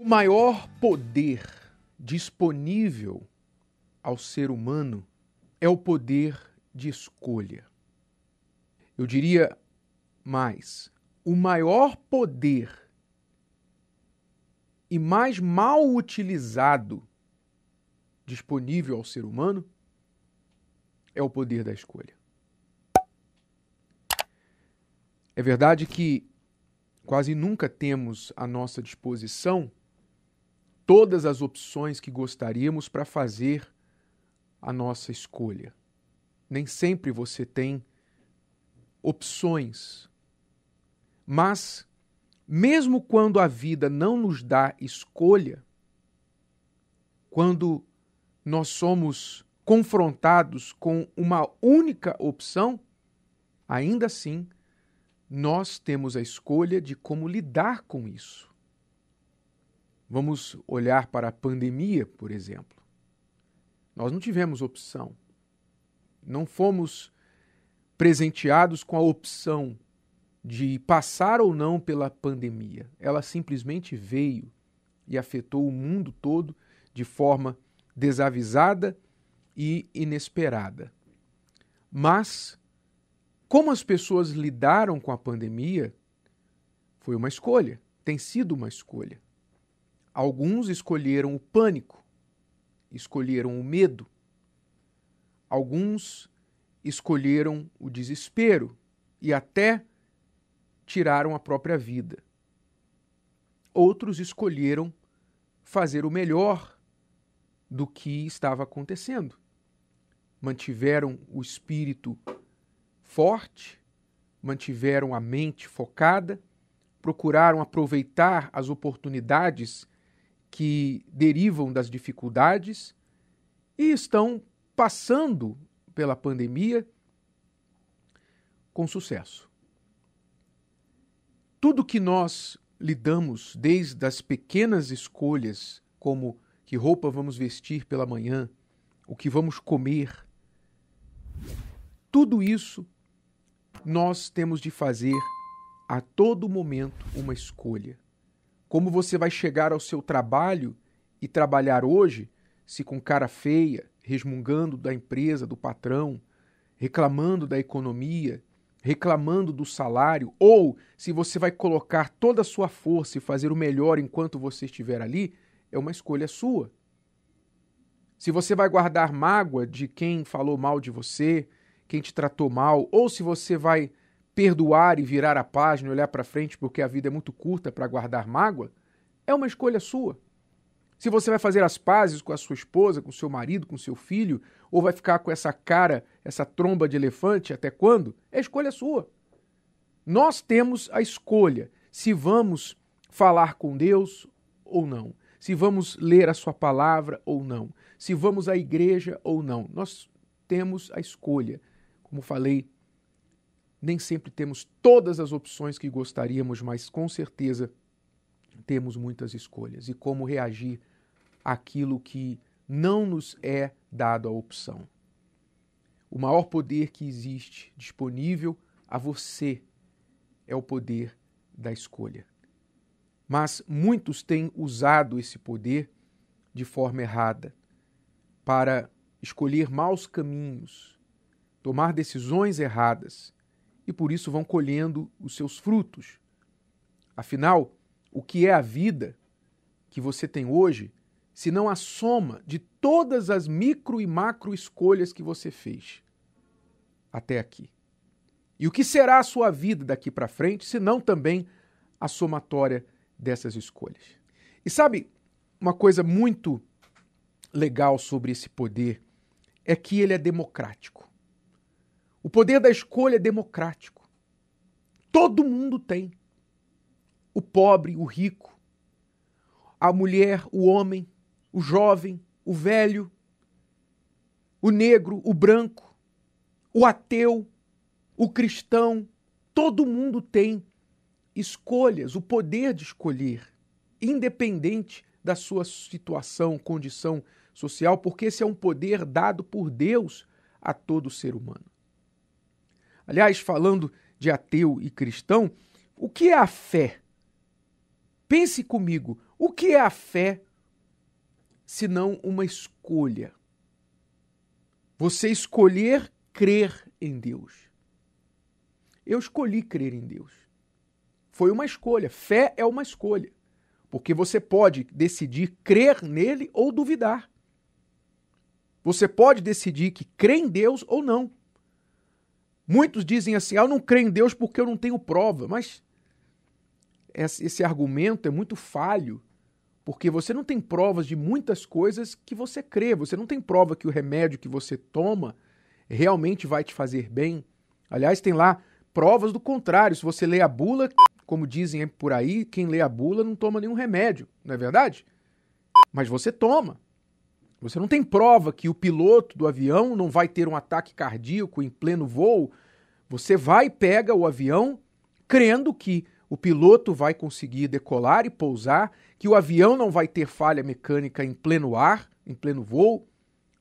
O maior poder disponível ao ser humano é o poder de escolha. Eu diria mais: o maior poder e mais mal utilizado disponível ao ser humano é o poder da escolha. É verdade que quase nunca temos à nossa disposição todas as opções que gostaríamos para fazer a nossa escolha. Nem sempre você tem opções. Mas, mesmo quando a vida não nos dá escolha, quando nós somos confrontados com uma única opção, ainda assim, nós temos a escolha de como lidar com isso. Vamos olhar para a pandemia, por exemplo. Nós não tivemos opção. Não fomos presenteados com a opção de passar ou não pela pandemia. Ela simplesmente veio e afetou o mundo todo de forma desavisada e inesperada. Mas, como as pessoas lidaram com a pandemia, foi uma escolha, tem sido uma escolha. Alguns escolheram o pânico, escolheram o medo. Alguns escolheram o desespero e até tiraram a própria vida. Outros escolheram fazer o melhor do que estava acontecendo. Mantiveram o espírito forte, mantiveram a mente focada, procuraram aproveitar as oportunidades que derivam das dificuldades e estão passando pela pandemia com sucesso. Tudo que nós lidamos, desde as pequenas escolhas, como que roupa vamos vestir pela manhã, o que vamos comer, tudo isso nós temos de fazer a todo momento uma escolha como você vai chegar ao seu trabalho e trabalhar hoje, se com cara feia, resmungando da empresa, do patrão, reclamando da economia, reclamando do salário, ou se você vai colocar toda a sua força e fazer o melhor enquanto você estiver ali, é uma escolha sua. Se você vai guardar mágoa de quem falou mal de você, quem te tratou mal, ou se você vai perdoar e virar a página olhar para frente porque a vida é muito curta para guardar mágoa, é uma escolha sua. Se você vai fazer as pazes com a sua esposa, com seu marido, com seu filho, ou vai ficar com essa cara, essa tromba de elefante até quando, é escolha sua. Nós temos a escolha se vamos falar com Deus ou não, se vamos ler a sua palavra ou não, se vamos à igreja ou não. Nós temos a escolha. Como falei nem sempre temos todas as opções que gostaríamos, mas com certeza temos muitas escolhas e como reagir àquilo que não nos é dado a opção. O maior poder que existe disponível a você é o poder da escolha. Mas muitos têm usado esse poder de forma errada para escolher maus caminhos, tomar decisões erradas e por isso vão colhendo os seus frutos. Afinal, o que é a vida que você tem hoje, se não a soma de todas as micro e macro escolhas que você fez até aqui? E o que será a sua vida daqui para frente, se não também a somatória dessas escolhas? E sabe, uma coisa muito legal sobre esse poder é que ele é democrático. O poder da escolha é democrático. Todo mundo tem. O pobre, o rico, a mulher, o homem, o jovem, o velho, o negro, o branco, o ateu, o cristão, todo mundo tem escolhas, o poder de escolher, independente da sua situação, condição social, porque esse é um poder dado por Deus a todo ser humano. Aliás, falando de ateu e cristão, o que é a fé? Pense comigo, o que é a fé senão uma escolha? Você escolher crer em Deus. Eu escolhi crer em Deus. Foi uma escolha. Fé é uma escolha. Porque você pode decidir crer nele ou duvidar. Você pode decidir que crê em Deus ou não. Muitos dizem assim: ah, eu não creio em Deus porque eu não tenho prova. Mas esse argumento é muito falho, porque você não tem provas de muitas coisas que você crê. Você não tem prova que o remédio que você toma realmente vai te fazer bem. Aliás, tem lá provas do contrário. Se você lê a bula, como dizem por aí, quem lê a bula não toma nenhum remédio, não é verdade? Mas você toma. Você não tem prova que o piloto do avião não vai ter um ataque cardíaco em pleno voo. Você vai pega o avião crendo que o piloto vai conseguir decolar e pousar, que o avião não vai ter falha mecânica em pleno ar, em pleno voo.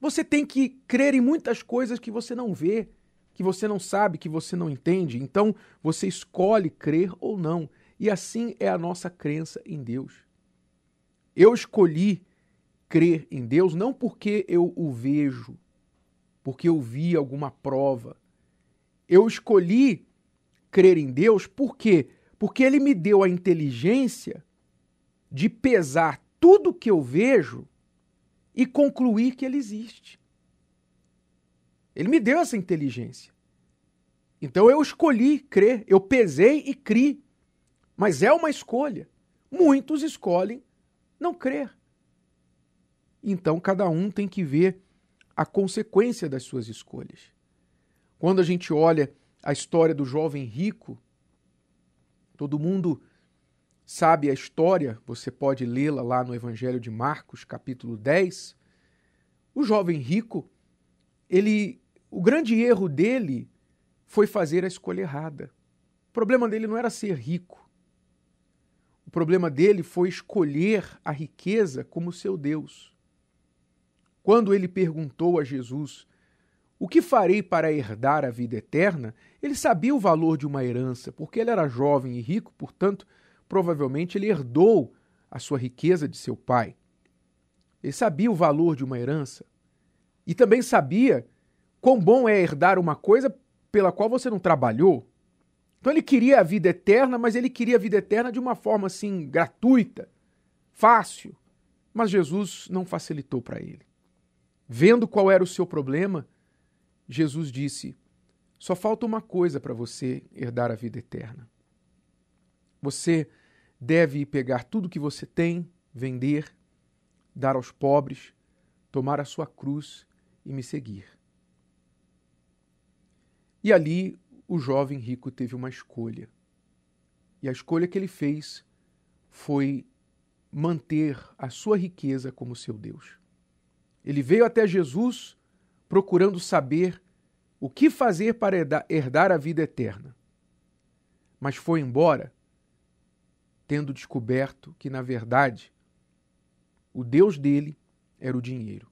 Você tem que crer em muitas coisas que você não vê, que você não sabe, que você não entende. Então você escolhe crer ou não. E assim é a nossa crença em Deus. Eu escolhi crer em Deus não porque eu o vejo, porque eu vi alguma prova. Eu escolhi crer em Deus por quê? Porque ele me deu a inteligência de pesar tudo que eu vejo e concluir que ele existe. Ele me deu essa inteligência. Então eu escolhi crer, eu pesei e criei. Mas é uma escolha. Muitos escolhem não crer. Então cada um tem que ver a consequência das suas escolhas. Quando a gente olha a história do jovem rico, todo mundo sabe a história, você pode lê-la lá no Evangelho de Marcos, capítulo 10. O jovem rico, ele, o grande erro dele foi fazer a escolha errada. O problema dele não era ser rico. O problema dele foi escolher a riqueza como seu Deus. Quando ele perguntou a Jesus: O que farei para herdar a vida eterna? Ele sabia o valor de uma herança, porque ele era jovem e rico, portanto, provavelmente ele herdou a sua riqueza de seu pai. Ele sabia o valor de uma herança e também sabia quão bom é herdar uma coisa pela qual você não trabalhou. Então ele queria a vida eterna, mas ele queria a vida eterna de uma forma assim gratuita, fácil. Mas Jesus não facilitou para ele. Vendo qual era o seu problema, Jesus disse: Só falta uma coisa para você herdar a vida eterna. Você deve pegar tudo que você tem, vender, dar aos pobres, tomar a sua cruz e me seguir. E ali o jovem rico teve uma escolha. E a escolha que ele fez foi manter a sua riqueza como seu Deus. Ele veio até Jesus procurando saber o que fazer para herdar a vida eterna. Mas foi embora tendo descoberto que, na verdade, o Deus dele era o dinheiro.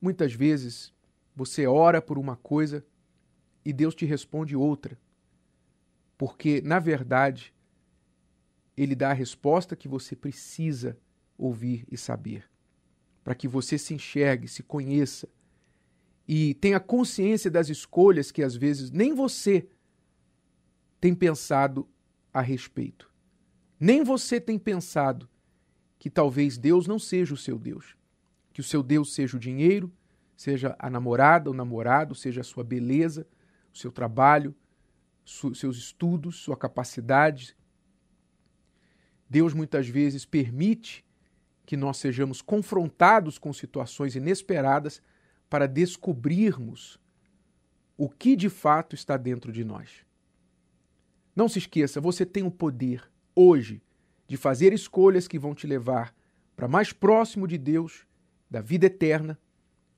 Muitas vezes você ora por uma coisa e Deus te responde outra, porque, na verdade, ele dá a resposta que você precisa ouvir e saber, para que você se enxergue, se conheça e tenha consciência das escolhas que às vezes nem você tem pensado a respeito. Nem você tem pensado que talvez Deus não seja o seu Deus, que o seu Deus seja o dinheiro, seja a namorada, o namorado, seja a sua beleza, o seu trabalho, seus estudos, sua capacidade. Deus muitas vezes permite que nós sejamos confrontados com situações inesperadas para descobrirmos o que de fato está dentro de nós. Não se esqueça, você tem o poder hoje de fazer escolhas que vão te levar para mais próximo de Deus, da vida eterna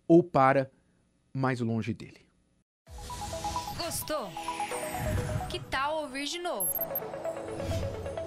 ou para mais longe dele. Gostou? Que tal ouvir de novo?